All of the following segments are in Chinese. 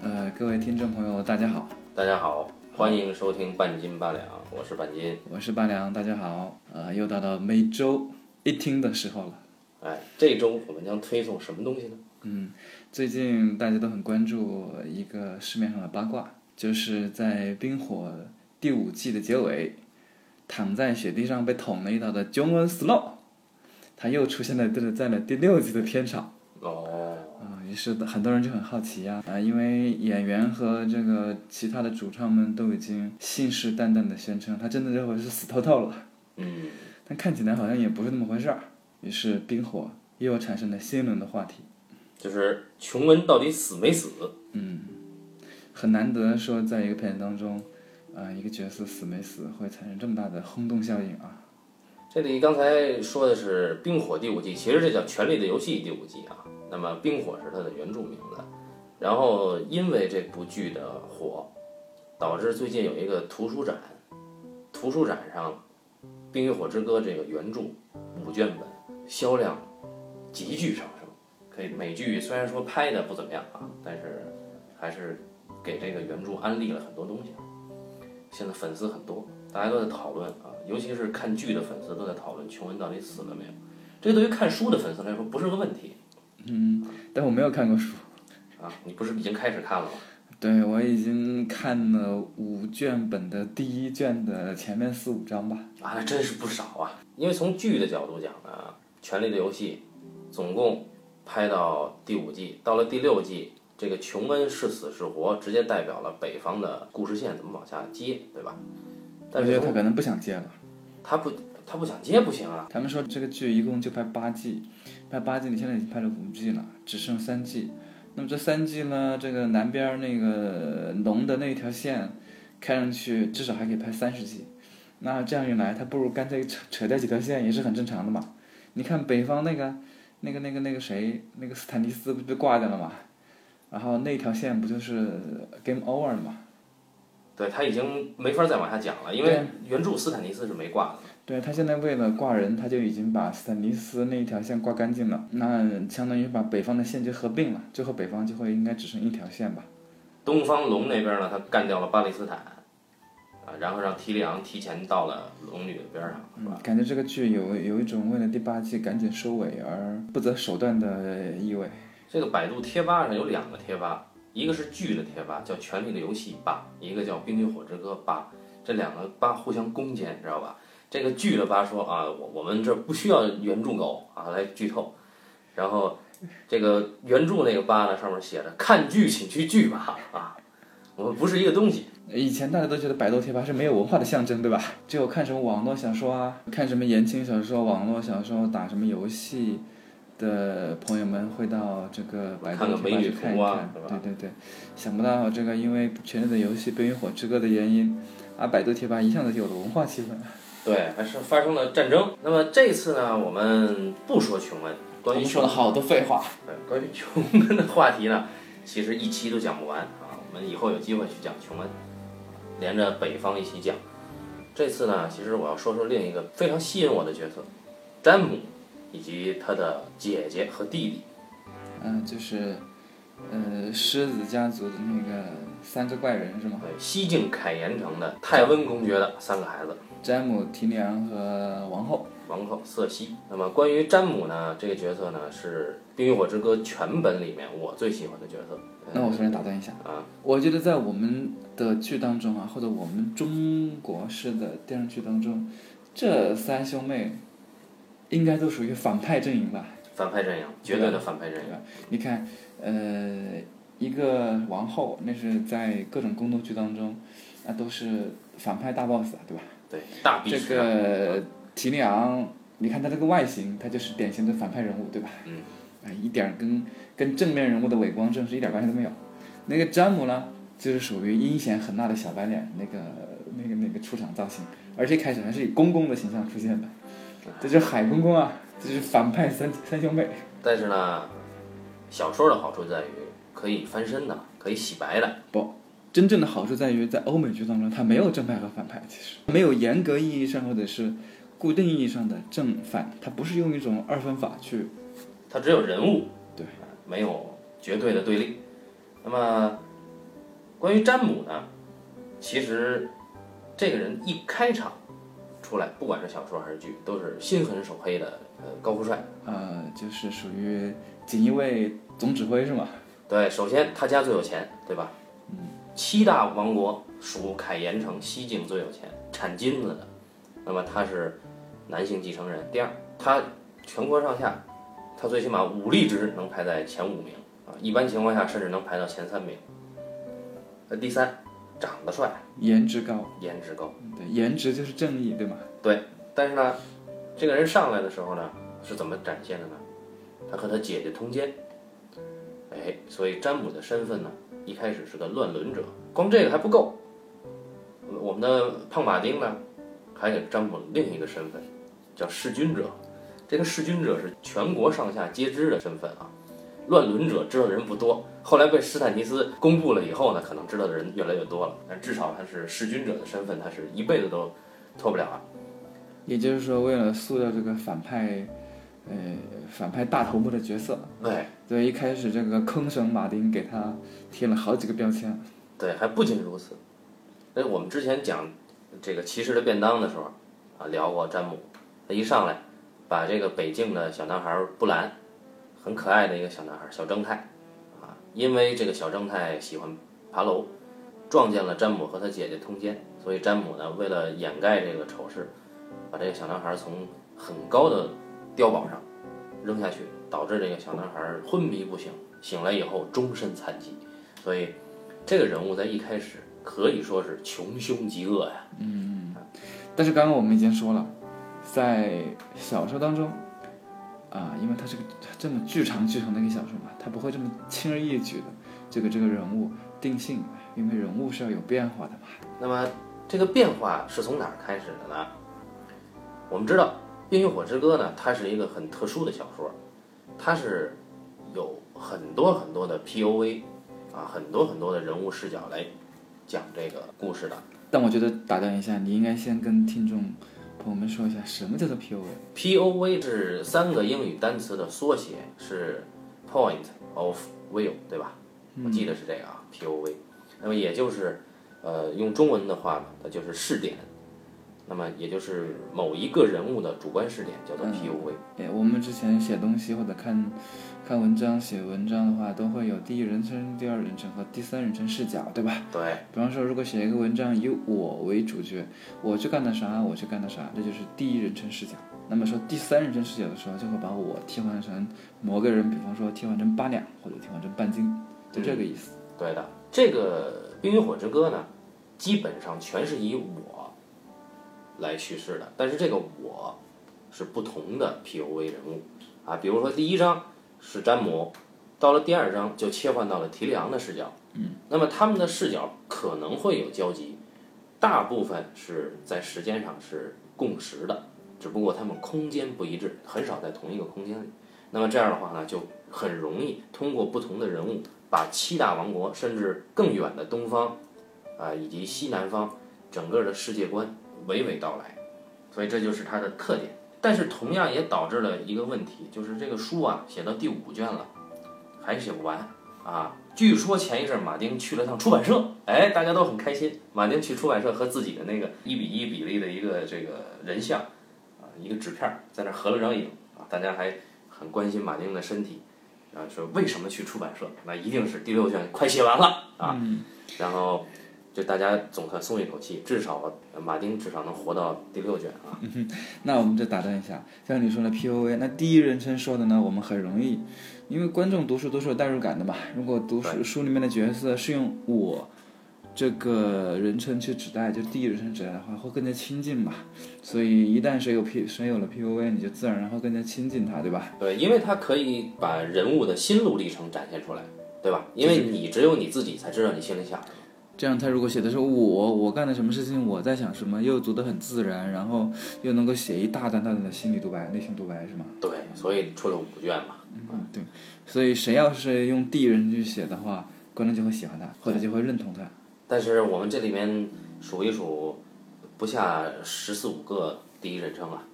呃，各位听众朋友，大家好，大家好，欢迎收听半斤八两，我是半斤。我是八两，大家好。呃，又到了每周一听的时候了。哎，这周我们将推送什么东西呢？嗯，最近大家都很关注一个市面上的八卦，就是在《冰火》第五季的结尾，躺在雪地上被捅了一刀的 Jon Snow，他又出现在这在了第六季的片场。是很多人就很好奇呀、啊，因为演员和这个其他的主创们都已经信誓旦旦的宣称，他真的这回是死透透了，嗯，但看起来好像也不是那么回事儿。于是冰火又产生了新一轮的话题，就是琼恩到底死没死？嗯，很难得说在一个片子当中，啊、一个角色死没死会产生这么大的轰动效应啊。这里刚才说的是《冰火》第五季，其实这叫《权力的游戏》第五季啊。那么《冰火》是它的原著名字，然后因为这部剧的火，导致最近有一个图书展，图书展上《冰与火之歌》这个原著五卷本销量急剧上升。可以，美剧虽然说拍的不怎么样啊，但是还是给这个原著安利了很多东西。现在粉丝很多，大家都在讨论啊，尤其是看剧的粉丝都在讨论琼恩到底死了没有。这对于看书的粉丝来说不是个问题嗯，但我没有看过书，啊，你不是已经开始看了吗？对我已经看了五卷本的第一卷的前面四五章吧。啊，那真是不少啊！因为从剧的角度讲呢，《权力的游戏》总共拍到第五季，到了第六季，这个琼恩是死是活，直接代表了北方的故事线怎么往下接，对吧？我但是从觉得他可能不想接了。他不，他不想接不行啊。他们说这个剧一共就拍八季，拍八季，你现在已经拍了五季了，只剩三季。那么这三季呢，这个南边儿那个龙的那条线，看上去至少还可以拍三十季。那这样一来，他不如干脆扯扯掉几条线，也是很正常的嘛。你看北方那个、那个、那个、那个谁，那个斯坦尼斯不就被挂掉了嘛？然后那条线不就是 game over 了嘛？对他已经没法再往下讲了，因为原著斯坦尼斯是没挂的。对他现在为了挂人，他就已经把斯坦尼斯那一条线挂干净了，那相当于把北方的线就合并了，最后北方就会应该只剩一条线吧。东方龙那边呢，他干掉了巴勒斯坦，啊，然后让提里昂提前到了龙女的边上，是吧？感觉这个剧有有一种为了第八季赶紧收尾而不择手段的意味。这个百度贴吧上有两个贴吧，一个是剧的贴吧，叫《权力的游戏》吧；一个叫《冰与火之歌》吧。这两个吧互相攻坚，知道吧？这个剧的吧说啊，我我们这不需要原著狗啊来剧透，然后这个原著那个吧呢上面写着看剧请去剧吧啊，我们不是一个东西。以前大家都觉得百度贴吧是没有文化的象征，对吧？只有看什么网络小说啊，看什么言情小说、网络小说、打什么游戏的朋友们会到这个百度贴吧去看一看。对对对，想不到这个因为《权力的游戏》《冰与火之歌》的原因，啊，百度贴吧一下子就有了文化气氛。对，还是发生了战争。那么这次呢，我们不说琼恩，关于说了好多废话。对，关于琼恩的话题呢，其实一期都讲不完啊。我们以后有机会去讲琼恩，连着北方一起讲。这次呢，其实我要说说另一个非常吸引我的角色，詹姆，以及他的姐姐和弟弟。嗯、就是，呃，狮子家族的那个三个怪人是吗？对，西境凯岩城的泰温公爵的三个孩子，詹姆、提里昂和王后。王后瑟西。那么关于詹姆呢，这个角色呢是《冰与火之歌》全本里面我最喜欢的角色。那我首先打断一下，啊，我觉得在我们的剧当中啊，或者我们中国式的电视剧当中，这三兄妹应该都属于反派阵营吧？反派阵营，绝对的反派阵营。你看，呃，一个王后，那是在各种宫斗剧当中，那都是反派大 boss 啊，对吧？对，大臂这个提里昂，你看他这个外形，他就是典型的反派人物，对吧？嗯。啊，一点儿跟跟正面人物的伟光正是一点关系都没有。那个詹姆呢，就是属于阴险狠辣的小白脸，那个那个那个出场造型，而且开始还是以公公的形象出现的，这就是海公公啊，这是反派三三兄妹。但是呢，小说的好处在于可以翻身的，可以洗白的。不，真正的好处在于，在欧美剧当中，它没有正派和反派，其实没有严格意义上或者是固定意义上的正反，它不是用一种二分法去它只有人物，对，没有绝对的对立。那么关于詹姆呢，其实这个人一开场出来，不管是小说还是剧，都是心狠手黑的呃高富帅。呃，就是属于锦衣卫总指挥是吗？对，首先他家最有钱，对吧？嗯。七大王国属凯岩城西境最有钱，产金子的。那么他是男性继承人。第二，他全国上下，他最起码武力值能排在前五名啊，一般情况下甚至能排到前三名。那第三，长得帅，颜值高，颜值高，对，颜值就是正义，对吗？对，但是呢，这个人上来的时候呢，是怎么展现的呢？他和他姐姐通奸，哎，所以占卜的身份呢，一开始是个乱伦者。光这个还不够，我们的胖马丁呢，还给詹姆另一个身份，叫弑君者。这个弑君者是全国上下皆知的身份啊。乱伦者知道的人不多，后来被斯坦尼斯公布了以后呢，可能知道的人越来越多了。但至少他是弑君者的身份，他是一辈子都脱不了啊。也就是说，为了塑造这个反派，呃，反派大头目的角色，对，对，一开始这个坑神马丁给他贴了好几个标签。对，还不仅如此，哎，我们之前讲这个骑士的便当的时候啊，聊过詹姆，他一上来把这个北境的小男孩布兰。很可爱的一个小男孩，小正太，啊，因为这个小正太喜欢爬楼，撞见了詹姆和他姐姐通奸，所以詹姆呢，为了掩盖这个丑事，把这个小男孩从很高的碉堡上扔下去，导致这个小男孩昏迷不醒，醒来以后终身残疾，所以这个人物在一开始可以说是穷凶极恶呀。嗯，但是刚刚我们已经说了，在小说当中。啊，因为它是个这么巨长巨长的一个小说嘛，它不会这么轻而易举的这个这个人物定性，因为人物是要有变化的嘛。那么这个变化是从哪儿开始的呢？我们知道《冰与火之歌》呢，它是一个很特殊的小说，它是有很多很多的 POV 啊，很多很多的人物视角来讲这个故事的。但我觉得打断一下，你应该先跟听众。朋友们说一下什么叫做 POV？POV 是三个英语单词的缩写，是 Point of View，对吧？我记得是这个啊，POV。那么也就是，呃，用中文的话呢，它就是视点。那么也就是某一个人物的主观视点，叫做 POV。哎，我们之前写东西或者看。看文章、写文章的话，都会有第一人称、第二人称和第三人称视角，对吧？对。比方说，如果写一个文章以我为主角，我去干的啥，我去干的啥，这就是第一人称视角。那么说第三人称视角的时候，就会把我替换成某个人，比方说替换成八两或者替换成半斤，就这个意思。对的，这个《冰与火之歌》呢，基本上全是以我来叙事的，但是这个我是不同的 POV 人物啊，比如说第一章。是詹姆，到了第二章就切换到了提里昂的视角。嗯，那么他们的视角可能会有交集，大部分是在时间上是共识的，只不过他们空间不一致，很少在同一个空间里。那么这样的话呢，就很容易通过不同的人物，把七大王国甚至更远的东方，啊以及西南方整个的世界观娓娓道来。所以这就是它的特点。但是同样也导致了一个问题，就是这个书啊写到第五卷了，还写不完啊。据说前一阵马丁去了趟出版社，哎，大家都很开心。马丁去出版社和自己的那个一比一比例的一个这个人像啊，一个纸片在那合了张影啊，大家还很关心马丁的身体啊，说为什么去出版社？那一定是第六卷快写完了啊，然后。就大家总算松一口气，至少马丁至少能活到第六卷啊。那我们就打断一下，像你说的 P O A，那第一人称说的呢，我们很容易，因为观众读书都是有代入感的嘛。如果读书书里面的角色是用我这个人称去指代，就第一人称指代的话，会更加亲近嘛。所以一旦谁有 P 谁有了 P O A，你就自然然后更加亲近他，对吧？对，因为他可以把人物的心路历程展现出来，对吧？因为你只有你自己才知道你心里想什么。这样，他如果写的是我，我干了什么事情，我在想什么，又读得很自然，然后又能够写一大段大段的心理独白、内心独白，是吗？对，所以出了五卷嘛。嗯，对。所以谁要是用第一人去写的话，观众就会喜欢他，或者就会认同他。但是我们这里面数一数，不下十四五个第一人称啊，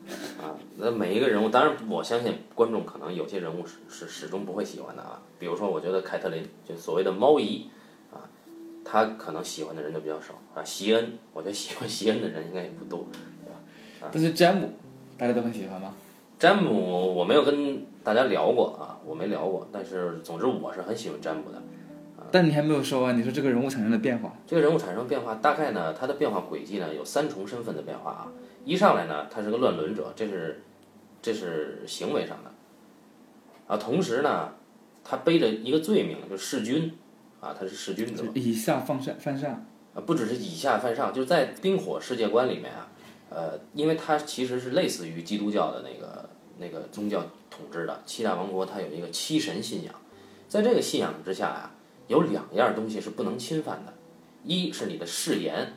啊，那每一个人物，当然我相信观众可能有些人物是是始终不会喜欢的啊。比如说，我觉得凯特琳就所谓的猫姨。他可能喜欢的人就比较少啊。席恩，我觉得喜欢席恩的人应该也不多。对吧但是詹姆，大家都很喜欢吗？詹姆我没有跟大家聊过啊，我没聊过，但是总之我是很喜欢詹姆的。但你还没有说完，你说这个人物产生了变化，这个人物产生变化，大概呢，他的变化轨迹呢有三重身份的变化啊。一上来呢，他是个乱伦者，这是这是行为上的啊。同时呢，他背着一个罪名，就是弑君啊，他是弑君者以下犯上犯上。啊，不只是以下犯上，就是在冰火世界观里面啊，呃，因为它其实是类似于基督教的那个那个宗教统治的七大王国，它有一个七神信仰，在这个信仰之下呀、有两样东西是不能侵犯的，一是你的誓言，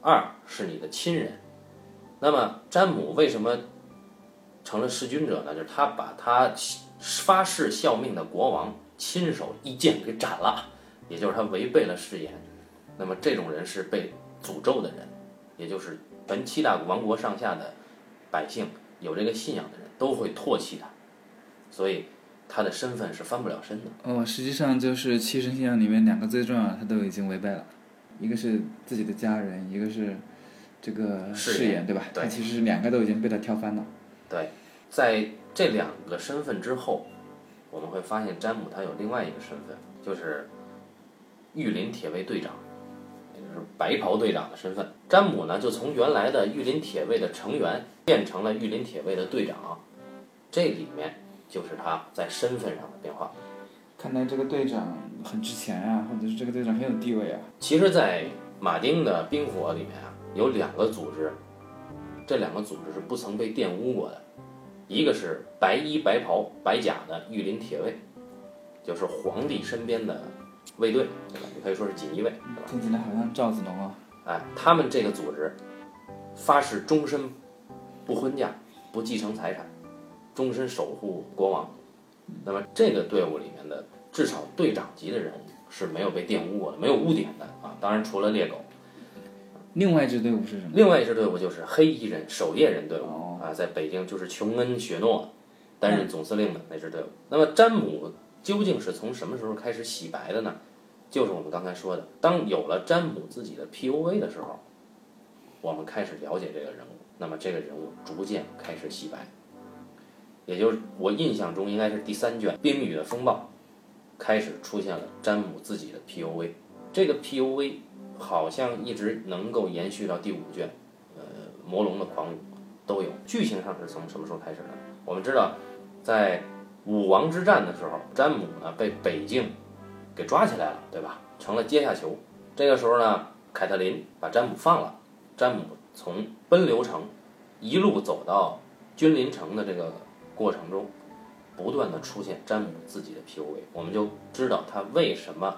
二是你的亲人。那么詹姆为什么成了弑君者呢？就是他把他发誓效命的国王亲手一剑给斩了，也就是他违背了誓言。那么这种人是被诅咒的人，也就是本七大王国上下的百姓有这个信仰的人都会唾弃他，所以他的身份是翻不了身的。哦，实际上就是七神信仰里面两个最重要的，他都已经违背了，一个是自己的家人，一个是这个誓言对吧？对他其实两个都已经被他挑翻了。对，在这两个身份之后，我们会发现詹姆他有另外一个身份，就是御林铁卫队长，也就是白袍队长的身份。詹姆呢，就从原来的御林铁卫的成员变成了御林铁卫的队长，这里面就是他在身份上的变化。看来这个队长很值钱啊，或者是这个队长很有地位啊。其实，在马丁的冰火里面啊，有两个组织，这两个组织是不曾被玷污过的，一个是白衣白袍白甲的御林铁卫，就是皇帝身边的卫队，对吧？你可以说是锦衣卫，对吧？听起来好像赵子龙啊。哎，他们这个组织发誓终身不婚嫁、不继承财产，终身守护国王。那么这个队伍里面的至少队长级的人物是没有被玷污过的，没有污点的啊。当然，除了猎狗。另外一支队伍是什么？另外一支队伍就是黑衣人守夜人队伍哦啊，在北京就是琼恩·雪诺担任总司令的那支队伍。那么詹姆究竟是从什么时候开始洗白的呢？就是我们刚才说的，当有了詹姆自己的 POV 的时候，我们开始了解这个人物，那么这个人物逐渐开始洗白，也就是我印象中应该是第三卷《冰雨的风暴》开始出现了詹姆自己的 POV，这个 POV 好像一直能够延续到第五卷，呃，魔龙的狂舞都有。剧情上是从什么时候开始的？我们知道，在武王之战的时候，詹姆呢被北境给抓起来了，对吧？成了阶下囚。这个时候呢，凯特琳把詹姆放了，詹姆从奔流城一路走到君临城的这个过程中，不断的出现詹姆自己的 POV，我们就知道他为什么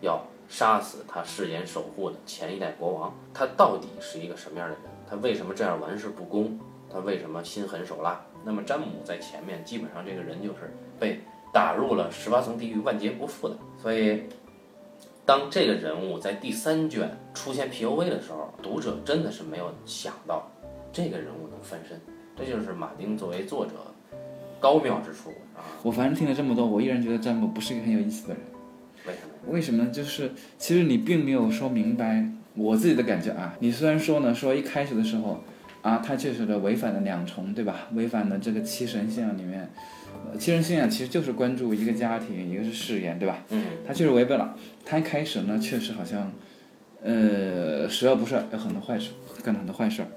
要杀死他誓言守护的前一代国王，他到底是一个什么样的人？他为什么这样玩世不恭？他为什么心狠手辣？那么詹姆在前面，基本上这个人就是被打入了十八层地狱，万劫不复的。所以，当这个人物在第三卷出现 POV 的时候，读者真的是没有想到这个人物能翻身，这就是马丁作为作者高妙之处啊！我反正听了这么多，我依然觉得詹姆不是一个很有意思的人。为什么？为什么呢？就是其实你并没有说明白我自己的感觉啊。你虽然说呢，说一开始的时候啊，他确实的违反了两重，对吧？违反了这个七神信仰里面，呃，七神信仰其实就是关注一个家庭，一个是誓言，对吧？嗯，他确实违背了。他一开始呢，确实好像，呃，十恶不赦，有很多坏事，干了很多坏事儿。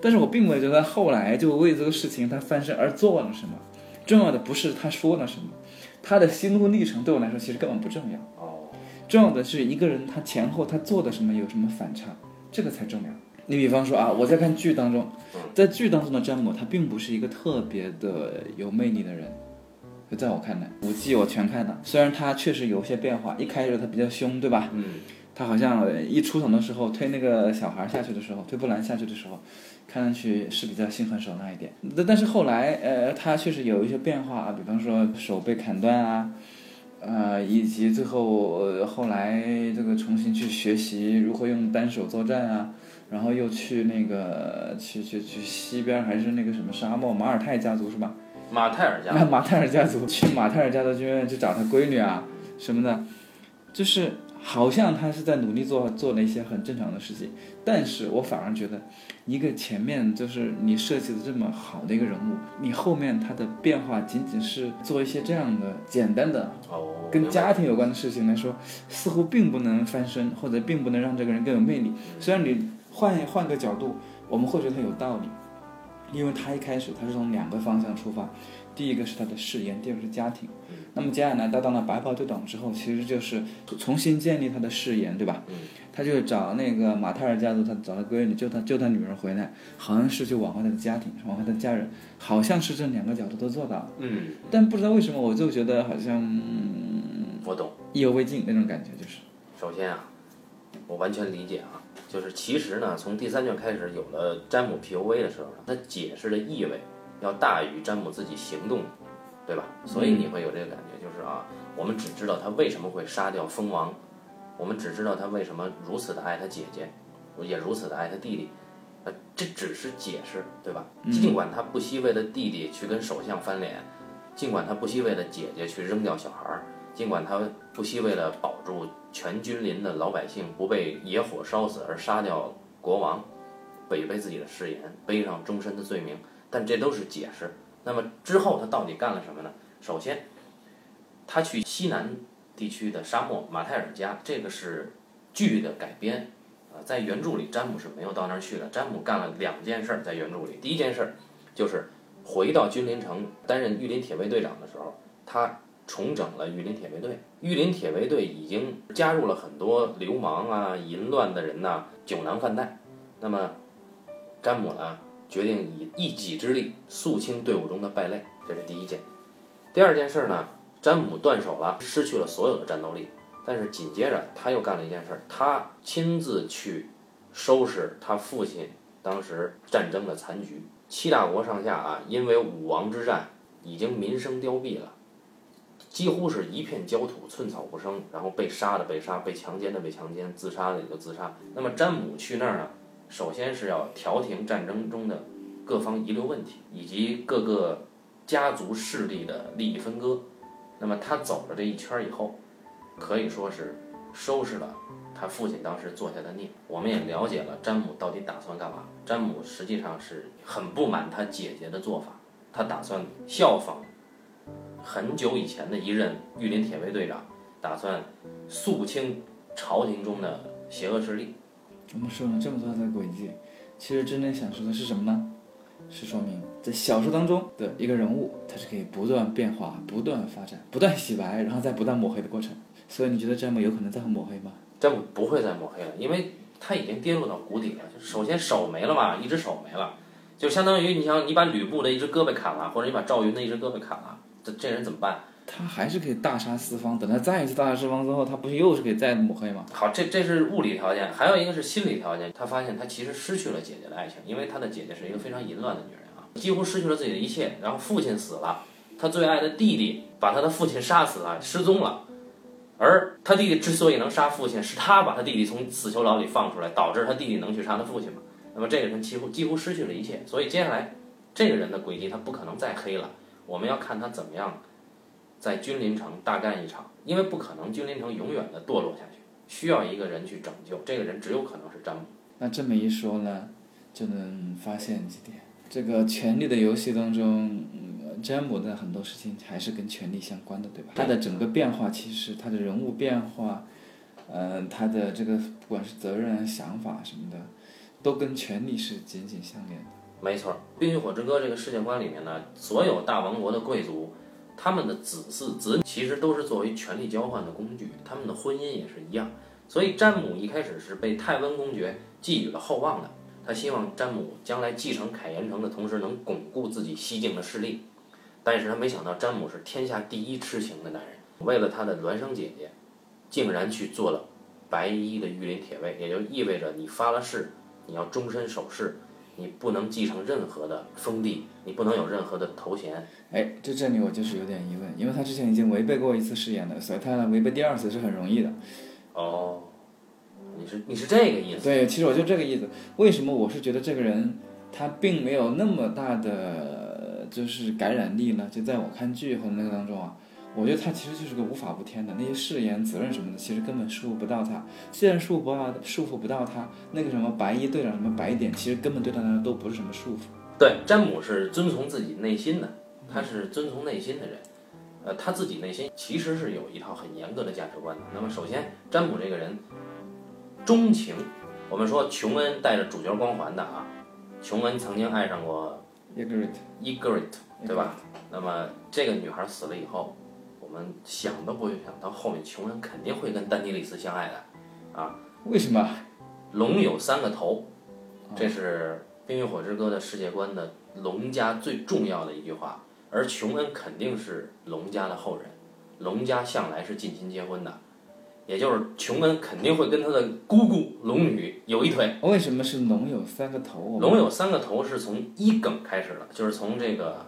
但是我并没有觉得后来就为这个事情他翻身而做了什么。重要的不是他说了什么，他的心路历程对我来说其实根本不重要。哦，重要的是一个人他前后他做的什么有什么反差，这个才重要。你比方说啊，我在看剧当中，在剧当中的詹姆他并不是一个特别的有魅力的人，就在我看来，五季我全看了，虽然他确实有些变化，一开始他比较凶，对吧？嗯，他好像一出场的时候推那个小孩下去的时候，推布兰下去的时候，看上去是比较心狠手辣一点。但但是后来，呃，他确实有一些变化啊，比方说手被砍断啊，呃，以及最后呃后来这个重新去学习如何用单手作战啊，然后又去那个去去去西边还是那个什么沙漠马尔泰家族是吧？马泰尔家族 马泰尔家族去马泰尔家族剧院去找他闺女啊什么的，就是好像他是在努力做做了一些很正常的事情，但是我反而觉得，一个前面就是你设计的这么好的一个人物，你后面他的变化仅仅是做一些这样的简单的哦，跟家庭有关的事情来说，似乎并不能翻身，或者并不能让这个人更有魅力。虽然你换换个角度，我们会觉得他有道理，因为他一开始他是从两个方向出发，第一个是他的誓言，第二个是家庭。那么接下来他当了白袍队长之后，其实就是重新建立他的誓言，对吧？嗯他就找那个马泰尔家族，他找他闺女，救他救他女儿回来，好像是就挽回他的家庭，挽回他的家人，好像是这两个角度都做到了。嗯，但不知道为什么，我就觉得好像、嗯、我懂。意犹未尽那种感觉，就是。首先啊，我完全理解啊，就是其实呢，从第三卷开始有了詹姆 POV 的时候呢，他解释的意味要大于詹姆自己行动，对吧？所以你会有这个感觉，就是啊，我们只知道他为什么会杀掉蜂王，我们只知道他为什么如此的爱他姐姐，也如此的爱他弟弟。呃，这只是解释，对吧？尽管他不惜为了弟弟去跟首相翻脸，尽管他不惜为了姐姐去扔掉小孩儿，尽管他不惜为了保住全君临的老百姓不被野火烧死而杀掉国王，违背自己的誓言，背上终身的罪名，但这都是解释。那么之后他到底干了什么呢？首先，他去西南地区的沙漠马泰尔家，这个是剧的改编。啊，在原著里，詹姆是没有到那儿去的。詹姆干了两件事儿，在原著里，第一件事儿就是回到君临城担任御林铁卫队长的时候，他重整了御林铁卫队。御林铁卫队已经加入了很多流氓啊、淫乱的人呐、酒囊饭袋。那么，詹姆呢，决定以一己之力肃清队伍中的败类，这是第一件。第二件事呢，詹姆断手了，失去了所有的战斗力。但是紧接着他又干了一件事，他亲自去收拾他父亲当时战争的残局。七大国上下啊，因为武王之战已经民生凋敝了，几乎是一片焦土，寸草不生。然后被杀的被杀，被强奸的被强奸，自杀的也就自杀。那么詹姆去那儿呢，首先是要调停战争中的各方遗留问题，以及各个家族势力的利益分割。那么他走了这一圈以后，可以说是收拾了他父亲当时做下的孽。我们也了解了詹姆到底打算干嘛。詹姆实际上是很不满他姐姐的做法，他打算效仿很久以前的一任御林铁卫队长，打算肃清朝廷中的邪恶势力。我们说了这么多的轨迹，其实真正想说的是什么呢？是说明在小说当中的一个人物，他是可以不断变化、不断发展、不断洗白，然后再不断抹黑的过程。所以你觉得詹姆有可能再会抹黑吗？詹姆不会再抹黑了，因为他已经跌落到谷底了。就首先手没了嘛，一只手没了，就相当于你想你把吕布的一只胳膊砍了，或者你把赵云的一只胳膊砍了，这这人怎么办？他还是可以大杀四方。等他再一次大杀四方之后，他不是又是可以再抹黑吗？好，这这是物理条件，还有一个是心理条件。他发现他其实失去了姐姐的爱情，因为他的姐姐是一个非常淫乱的女人啊，几乎失去了自己的一切。然后父亲死了，他最爱的弟弟把他的父亲杀死了，失踪了。而他弟弟之所以能杀父亲，是他把他弟弟从死囚牢里放出来，导致他弟弟能去杀他父亲嘛。那么这个人几乎几乎失去了一切，所以接下来这个人的轨迹他不可能再黑了。我们要看他怎么样在君临城大干一场，因为不可能君临城永远的堕落下去，需要一个人去拯救。这个人只有可能是詹姆。那这么一说呢，就能发现几点。这个《权力的游戏》当中，嗯詹姆的很多事情还是跟权力相关的，对吧？他的整个变化，其实他的人物变化，嗯、他的这个不管是责任、想法什么的，都跟权力是紧紧相连的。没错，《冰与火之歌》这个世界观里面呢，所有大王国的贵族，他们的子嗣子女其实都是作为权力交换的工具，他们的婚姻也是一样。所以詹姆一开始是被泰温公爵寄予了厚望的，他希望詹姆将来继承凯岩城的同时能巩固自己西境的势力。但是他没想到詹姆是天下第一痴情的男人，为了他的孪生姐姐，竟然去做了白衣的御林铁卫，也就意味着你发了誓，你要终身守誓，你不能继承任何的封地，你不能有任何的头衔。哎，就这里我就是有点疑问，因为他之前已经违背过一次誓言了，所以他违背第二次是很容易的。哦，你是你是这个意思？对，其实我就这个意思。为什么我是觉得这个人他并没有那么大的就是感染力呢？就在我看剧和那个当中啊，我觉得他其实就是个无法无天的，那些誓言、责任什么的，其实根本束缚不到他。既然束缚不到，束缚不到他，那个什么白衣队长什么白点，其实根本对他来说都不是什么束缚。对，詹姆是遵从自己内心的，他是遵从内心的人。呃，他自己内心其实是有一套很严格的价值观的。那么，首先，詹姆这个人钟情。我们说琼恩带着主角光环的啊，琼恩曾经爱上过 Egret，伊格瑞特，对吧？那么这个女孩死了以后，我们想都不会想到后面琼恩肯定会跟丹尼利斯相爱的，啊？为什么？龙有三个头，这是《冰与火之歌》的世界观的龙家最重要的一句话。而琼恩肯定是龙家的后人，龙家向来是近亲结婚的。也就是琼恩肯定会跟他的姑姑龙女有一腿。为什么是龙有三个头？龙有三个头是从一梗开始的，就是从这个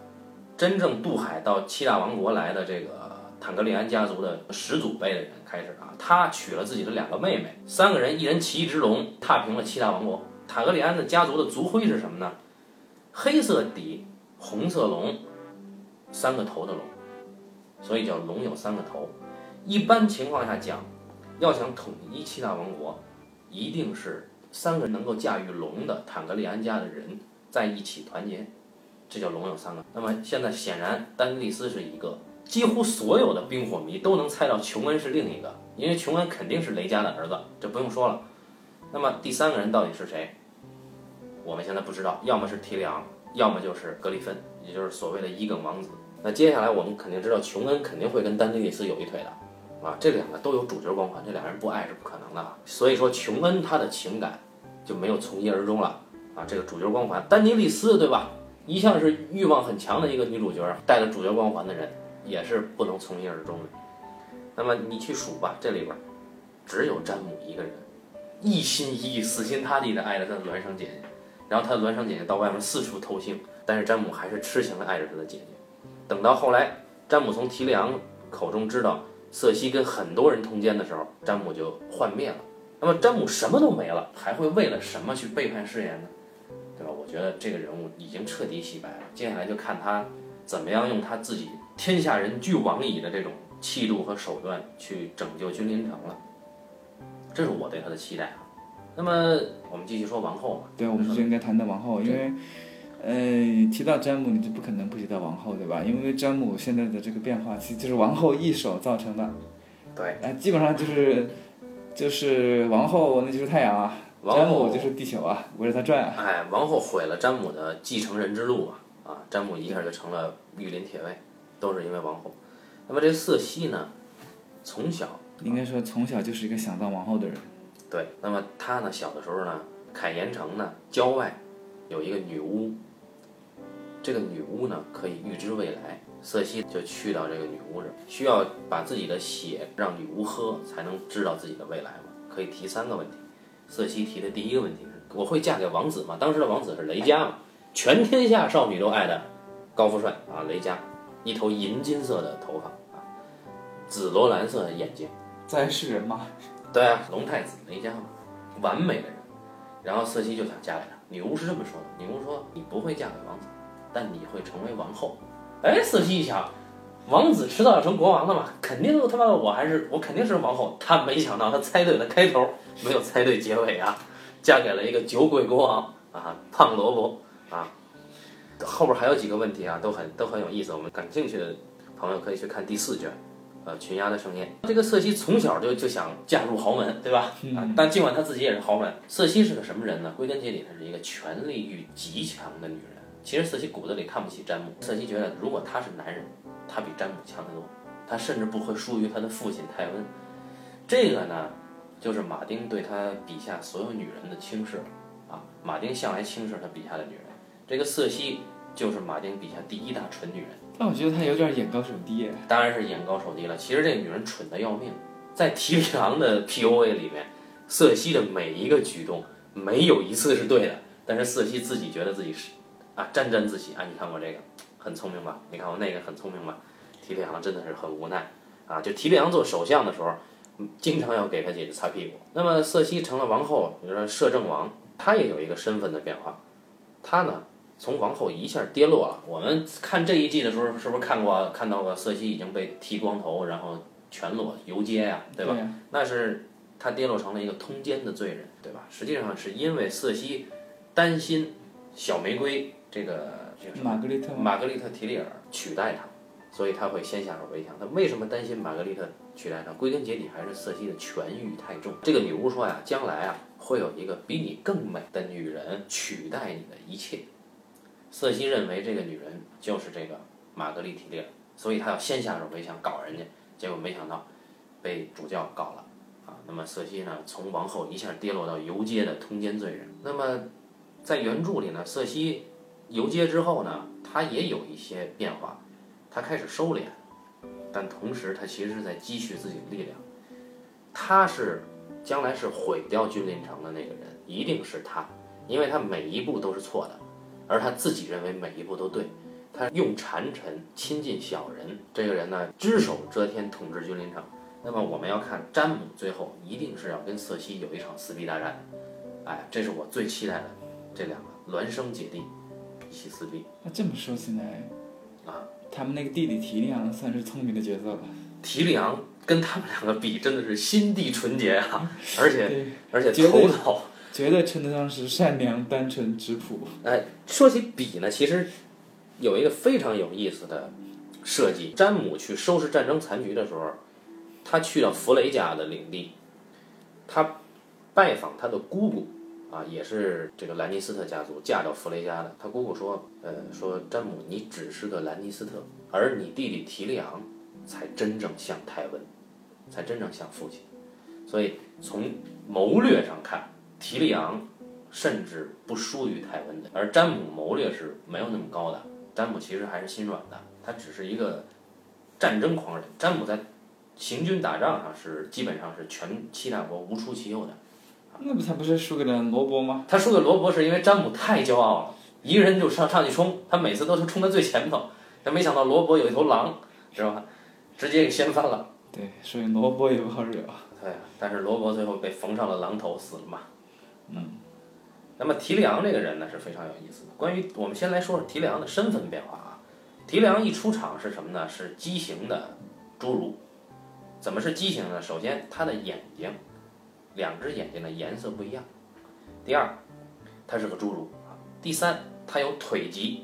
真正渡海到七大王国来的这个坦格利安家族的始祖辈的人开始啊。他娶了自己的两个妹妹，三个人一人骑一只龙，踏平了七大王国。坦格利安的家族的族徽是什么呢？黑色底，红色龙，三个头的龙，所以叫龙有三个头。一般情况下讲。要想统一七大王国，一定是三个人能够驾驭龙的坦格利安家的人在一起团结，这叫龙有三个。那么现在显然丹尼利斯是一个，几乎所有的冰火迷都能猜到琼恩是另一个，因为琼恩肯定是雷加的儿子，这不用说了。那么第三个人到底是谁？我们现在不知道，要么是提里昂，要么就是格里芬，也就是所谓的伊耿王子。那接下来我们肯定知道，琼恩肯定会跟丹尼利斯有一腿的。啊，这两个都有主角光环，这两人不爱是不可能的。所以说，琼恩他的情感就没有从一而终了。啊，这个主角光环，丹尼利斯对吧？一向是欲望很强的一个女主角，带着主角光环的人也是不能从一而终的。那么你去数吧，这里边只有詹姆一个人，一心一意、死心塌地的爱着他的孪生姐姐，然后他的孪生姐姐到外面四处偷腥，但是詹姆还是痴情的爱着他的姐姐。等到后来，詹姆从提里昂口中知道。瑟西跟很多人通奸的时候，詹姆就幻灭了。那么詹姆什么都没了，还会为了什么去背叛誓言呢？对吧？我觉得这个人物已经彻底洗白了。接下来就看他怎么样用他自己天下人俱往矣的这种气度和手段去拯救君临城了。这是我对他的期待啊。那么我们继续说王后嘛？对，我们就应该谈谈王后，因为。呃，提到詹姆，你就不可能不提到王后，对吧？因为詹姆现在的这个变化，其实就是王后一手造成的。对。哎，基本上就是，就是王后那就是太阳啊，詹姆就是地球啊，围着他转。哎，王后毁了詹姆的继承人之路啊！啊，詹姆一下就成了御林铁卫，都是因为王后。那么这瑟西呢，从小应该说从小就是一个想当王后的人。对。那么他呢，小的时候呢，凯岩城呢，郊外有一个女巫。这个女巫呢，可以预知未来。瑟西就去到这个女巫这儿，需要把自己的血让女巫喝，才能知道自己的未来嘛。可以提三个问题。瑟西提的第一个问题是：我会嫁给王子吗？当时的王子是雷佳嘛，全天下少女都爱的高富帅啊，雷佳，一头银金色的头发啊，紫罗兰色的眼睛，在世人吗？对啊，龙太子雷佳嘛，完美的人。然后瑟西就想嫁给他。女巫是这么说的：女巫说，你不会嫁给王子。但你会成为王后，哎，瑟西一想，王子迟早要成国王的嘛，肯定他妈的我还是我肯定是王后。他没想到他猜对了开头，没有猜对结尾啊，嫁给了一个酒鬼国王啊，胖萝卜啊。后边还有几个问题啊，都很都很有意思，我们感兴趣的朋友可以去看第四卷，呃，群鸦的盛宴。这个瑟西从小就就想嫁入豪门，对吧？啊，但尽管他自己也是豪门，瑟西是个什么人呢？归根结底，她是一个权力欲极强的女人。其实瑟西骨子里看不起詹姆。瑟西觉得，如果他是男人，他比詹姆强得多，他甚至不会输于他的父亲泰温。这个呢，就是马丁对他笔下所有女人的轻视啊。马丁向来轻视他笔下的女人，这个瑟西就是马丁笔下第一大蠢女人。但我觉得她有点眼高手低。当然是眼高手低了。其实这个女人蠢得要命，在提里昂的 PUA 里面，瑟西的每一个举动没有一次是对的，但是瑟西自己觉得自己是。啊，沾沾自喜啊！你看过这个，很聪明吧？你看过那个，很聪明吧？提里昂真的是很无奈啊！就提里昂做首相的时候，经常要给他姐姐擦屁股。那么瑟西成了王后，比如说摄政王，他也有一个身份的变化。他呢，从王后一下跌落了。我们看这一季的时候，是不是看过看到过瑟西已经被剃光头，然后全裸游街呀、对吧？呀那是他跌落成了一个通奸的罪人，对吧？实际上是因为瑟西担心小玫瑰这个这个玛格丽特？玛格丽特·提利尔取代他，所以他会先下手为强。他为什么担心玛格丽特取代他？归根结底还是瑟西的权欲太重。这个女巫说呀，将来啊会有一个比你更美的女人取代你的一切。瑟西认为这个女人就是这个玛格丽·提利尔，所以他要先下手为强搞人家，结果没想到被主教搞了啊。那么瑟西呢，从王后一下跌落到游街的通奸罪人。那么在原著里呢，瑟西游街之后呢，他也有一些变化，他开始收敛，但同时他其实是在积蓄自己的力量。他是将来是毁掉君临城的那个人，一定是他，因为他每一步都是错的，而他自己认为每一步都对。他用谗臣亲近小人，这个人呢，只手遮天统治君临城。那么我们要看詹姆最后一定是要跟瑟西有一场撕逼大战，哎，这是我最期待的这两个孪生姐弟一起撕逼。那这么说起来，啊，他们那个弟弟提利昂算是聪明的角色吧。提利昂跟他们两个比，真的是心地纯洁啊，而且，而且头脑。绝对称得上是善良、单纯、质朴。哎，说起比呢，其实有一个非常有意思的设计。詹姆去收拾战争残局的时候，他去了弗雷家的领地，他拜访他的姑姑啊，也是这个兰尼斯特家族嫁到弗雷家的。他姑姑说，呃，说詹姆，你只是个兰尼斯特，而你弟弟提利昂才真正像泰温，才真正像父亲。所以从谋略上看，提利昂甚至不输于泰温的，而詹姆谋略是没有那么高的。詹姆其实还是心软的，他只是一个战争狂人。詹姆在行军打仗上是基本上是全七大国无出其右的。那不他不是输给了罗伯吗？他输给罗伯是因为詹姆太骄傲了，一个人就上上去冲，他每次都是冲在最前头，但没想到罗伯有一头狼，知道吧？直接给掀翻了。对，所以罗伯也不好惹。对，但是罗伯最后被缝上了狼头，死了嘛。嗯。那么提梁这个人呢是非常有意思的。关于我们先来说说提梁的身份变化啊。提梁一出场是什么呢？是畸形的侏儒。怎么是畸形呢？首先，他的眼睛，两只眼睛的颜色不一样。第二，他是个侏儒。第三，他有腿疾，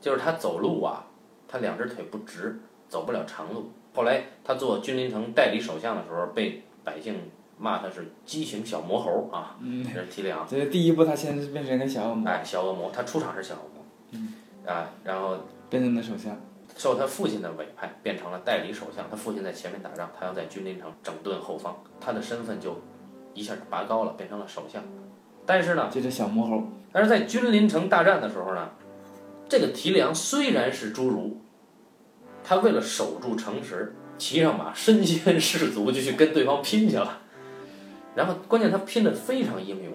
就是他走路啊，他两只腿不直，走不了长路。后来他做君临城代理首相的时候，被百姓骂他是畸形小魔猴啊。嗯，这是提里昂。这第一步，他先是变成一个小恶魔，哎，小恶魔，他出场是小恶魔。嗯。啊，然后变成了首相。受他父亲的委派，变成了代理首相。他父亲在前面打仗，他要在君临城整顿后方，他的身份就一下拔高了，变成了首相。但是呢，这是小魔猴，但是在君临城大战的时候呢，这个提里昂虽然是侏儒，他为了守住城池，骑上马，身先士卒就去跟对方拼去了。然后关键他拼的非常英勇，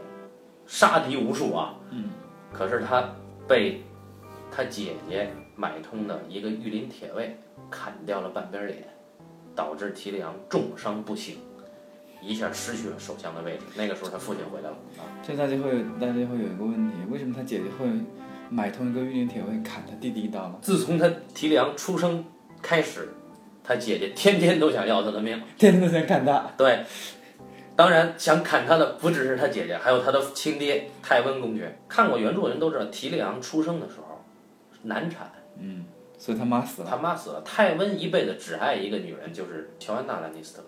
杀敌无数啊。嗯。可是他被他姐姐买通的一个御林铁卫砍掉了半边脸，导致提里昂重伤不醒，一下失去了首相的位置。那个时候他父亲回来了啊。这大家会有大家会有一个问题，为什么他姐姐会买通一个御林铁卫砍他弟弟一刀呢？自从他提里昂出生开始，他姐姐天天都想要他的命。天天都想砍他。对，当然想砍他的不只是他姐姐，还有他的亲爹泰温公爵。看过原著的人都知道，提里昂出生的时候难产，嗯，所以他妈死了。他妈死了。泰温一辈子只爱一个女人，就是乔安娜·兰尼斯特。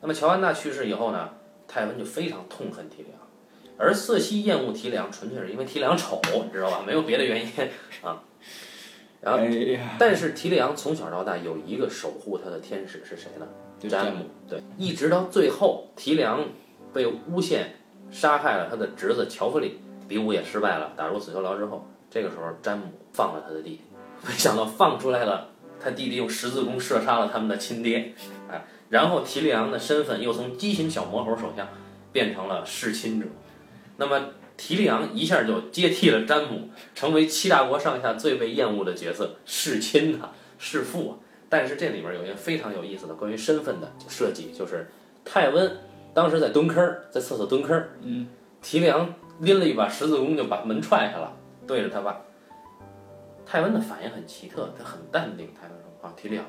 那么乔安娜去世以后呢，泰温就非常痛恨提里昂，而瑟西厌恶提里昂，纯粹是因为提里昂丑，你知道吧？没有别的原因啊。然后哎，但是提里昂从小到大有一个守护他的天使是谁呢？詹姆。对，一直到最后，提里昂被诬陷杀害了他的侄子乔弗里，比武也失败了，打入死囚牢之后，这个时候詹姆放了他的弟弟，没想到放出来了，他弟弟用十字弓射杀了他们的亲爹，哎，然后提里昂的身份又从畸形小魔猴手下变成了弑亲者，那么。提利昂一下就接替了詹姆，成为七大国上下最被厌恶的角色，弑亲啊，弑父啊。但是这里面有一个非常有意思的关于身份的设计，就是泰温当时在蹲坑儿，在厕所蹲坑儿，嗯，提利昂拎了一把十字弓就把门踹开了，对着他爸。泰温的反应很奇特，他很淡定。泰温说：“啊，提利昂。”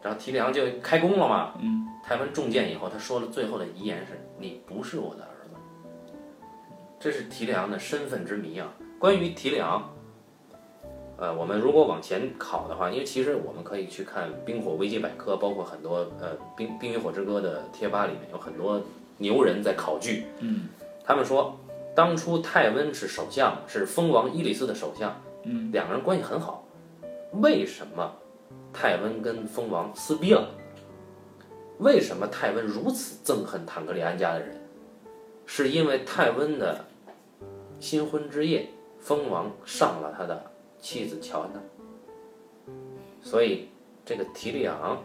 然后提利昂就开弓了嘛。嗯。泰温中箭以后，他说了最后的遗言是：“你不是我的儿子。”这是提里昂的身份之谜啊。关于提里昂，呃，我们如果往前考的话，因为其实我们可以去看《冰火危机百科》，包括很多呃《冰冰与火之歌》的贴吧里面有很多牛人在考据。嗯。他们说，当初泰温是首相，是蜂王伊里斯的首相。嗯。两个人关系很好，为什么泰温跟蜂王撕逼了？为什么泰温如此憎恨坦格利安家的人？是因为泰温的新婚之夜，蜂王上了他的妻子乔安娜。所以，这个提里昂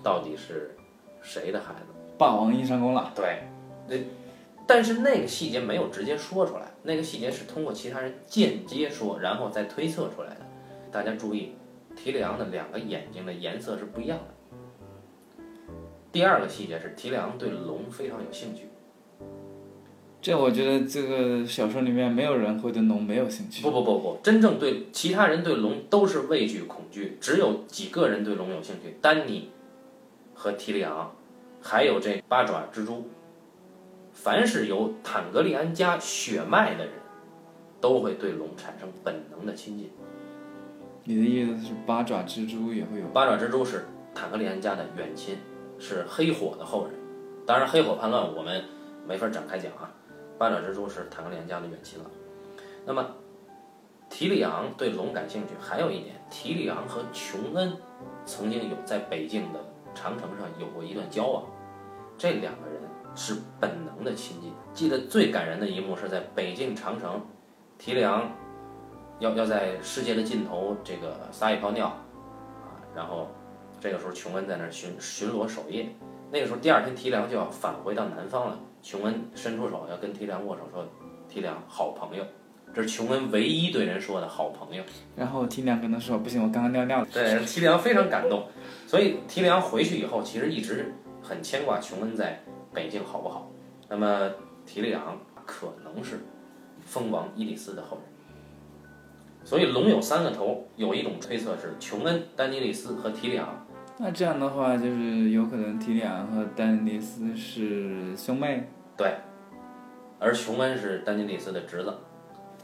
到底是谁的孩子？霸王硬上弓了。对，那但是那个细节没有直接说出来，那个细节是通过其他人间接说，然后再推测出来的。大家注意，提里昂的两个眼睛的颜色是不一样的。第二个细节是提里昂对龙非常有兴趣。这我觉得这个小说里面没有人会对龙没有兴趣。不不不不，真正对其他人对龙都是畏惧恐惧，只有几个人对龙有兴趣：丹尼和提里昂，还有这八爪蜘蛛。凡是有坦格利安家血脉的人，都会对龙产生本能的亲近。你的意思是八爪蜘蛛也会有？八爪蜘蛛是坦格利安家的远亲，是黑火的后人。当然，黑火叛乱我们没法展开讲啊。八爪蜘蛛是坦格利安家的远亲了。那么，提里昂对龙感兴趣，还有一点，提里昂和琼恩曾经有在北境的长城上有过一段交往，这两个人是本能的亲近。记得最感人的一幕是在北境长城，提里昂要要在世界的尽头这个撒一泡尿啊，然后这个时候琼恩在那儿巡巡逻守夜。那个时候第二天提梁就要返回到南方了，琼恩伸出手要跟提梁握手，说：“提梁，好朋友。”这是琼恩唯一对人说的好朋友。然后提梁跟他说：“不行，我刚刚尿尿了。”对，提梁非常感动，所以提梁回去以后其实一直很牵挂琼恩在北境好不好。那么提里昂可能是蜂王伊里斯的后人。所以龙有三个头，有一种推测是琼恩、丹尼利斯和提里昂。那这样的话，就是有可能提里昂和丹尼斯是兄妹。对，而琼恩是丹尼里斯的侄子。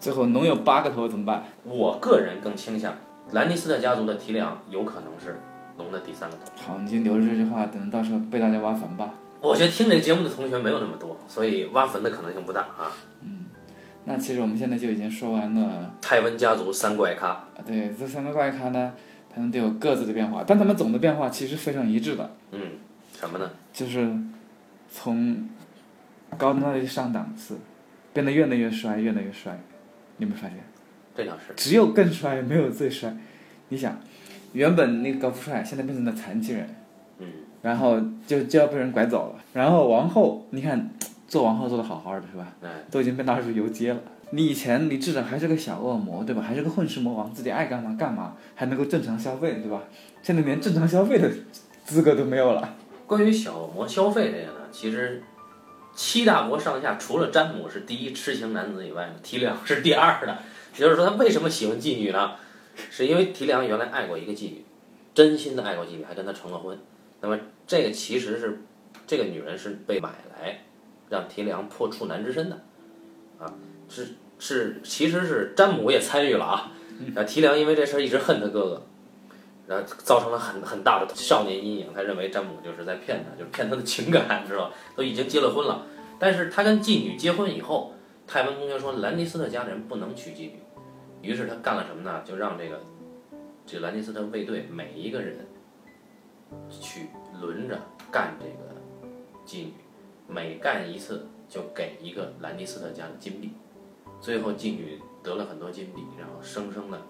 最后龙有八个头怎么办？我个人更倾向兰尼斯特家族的提里昂有可能是龙的第三个头。好，你就留着这句话，等到时候被大家挖坟吧。我觉得听这个节目的同学没有那么多，所以挖坟的可能性不大啊。嗯，那其实我们现在就已经说完了泰温家族三怪咖。啊，对，这三个怪咖呢，他们都有各自的变化，但他们总的变化其实非常一致的，嗯，什么呢？就是从高到的上档次，变得越来越帅，越来越帅。你有没有发现？这倒是。只有更帅，没有最帅。你想，原本那个高富帅，现在变成了残疾人，嗯，然后就就要被人拐走了。然后王后，你看 做王后做的好好的是吧？嗯，都已经被拉入游街了。你以前你至少还是个小恶魔，对吧？还是个混世魔王，自己爱干嘛干嘛，还能够正常消费，对吧？现在连正常消费的资格都没有了。关于小魔消费这个呢，其实七大国上下除了詹姆是第一痴情男子以外，提梁是第二的。也就是说，他为什么喜欢妓女呢？是因为提梁原来爱过一个妓女，真心的爱过妓女，还跟她成了婚。那么这个其实是这个女人是被买来让提梁破处男之身的，啊，是是，其实是詹姆也参与了啊。那，提梁因为这事儿一直恨他哥哥，然后造成了很很大的少年阴影。他认为詹姆就是在骗他，就是骗他的情感，知道吧？都已经结了婚了，但是他跟妓女结婚以后，泰温公爵说兰尼斯特家人不能娶妓女，于是他干了什么呢？就让这个这兰尼斯特卫队每一个人去轮着干这个妓女，每干一次就给一个兰尼斯特家的金币，最后妓女得了很多金币，然后生生的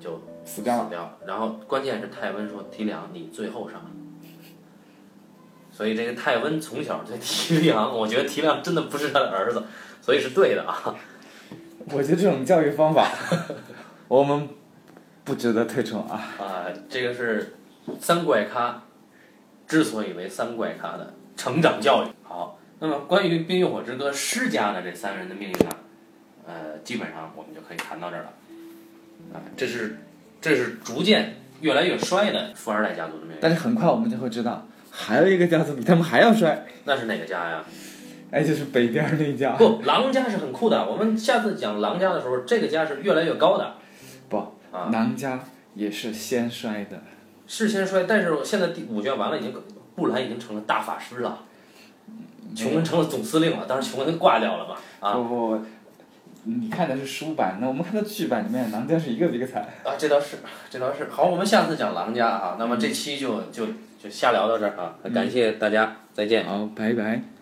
就死掉了掉。然后关键是泰温说：“提亮，你最后上。”所以这个泰温从小对提亮，我觉得提亮真的不是他的儿子，所以是对的啊。我觉得这种教育方法，我们不值得推崇啊。啊，这个是三怪咖之所以为三怪咖的成长教育。好，那么关于《冰与火之歌》施家的这三人的命运呢，呃，基本上我们就可以谈到这儿了。啊，这是这是逐渐越来越衰的富二代家族的命运。但是很快我们就会知道，还有一个家族比他们还要衰，那是哪个家呀？哎，就是北边儿那一家。不，狼家是很酷的。我们下次讲狼家的时候，这个家是越来越高的。不，啊，狼家也是先衰的。是先衰，但是现在第五卷完了，已经布兰已经成了大法师了，琼恩成了总司令了。当然，琼恩挂掉了嘛。啊不不不，你看的是书版，那我们看的剧版里面，郎家是一个比一个惨。啊，这倒是，这倒是。好，我们下次讲狼家啊。那么这期就就就瞎聊到这儿啊，感谢大家，再见。好，拜拜。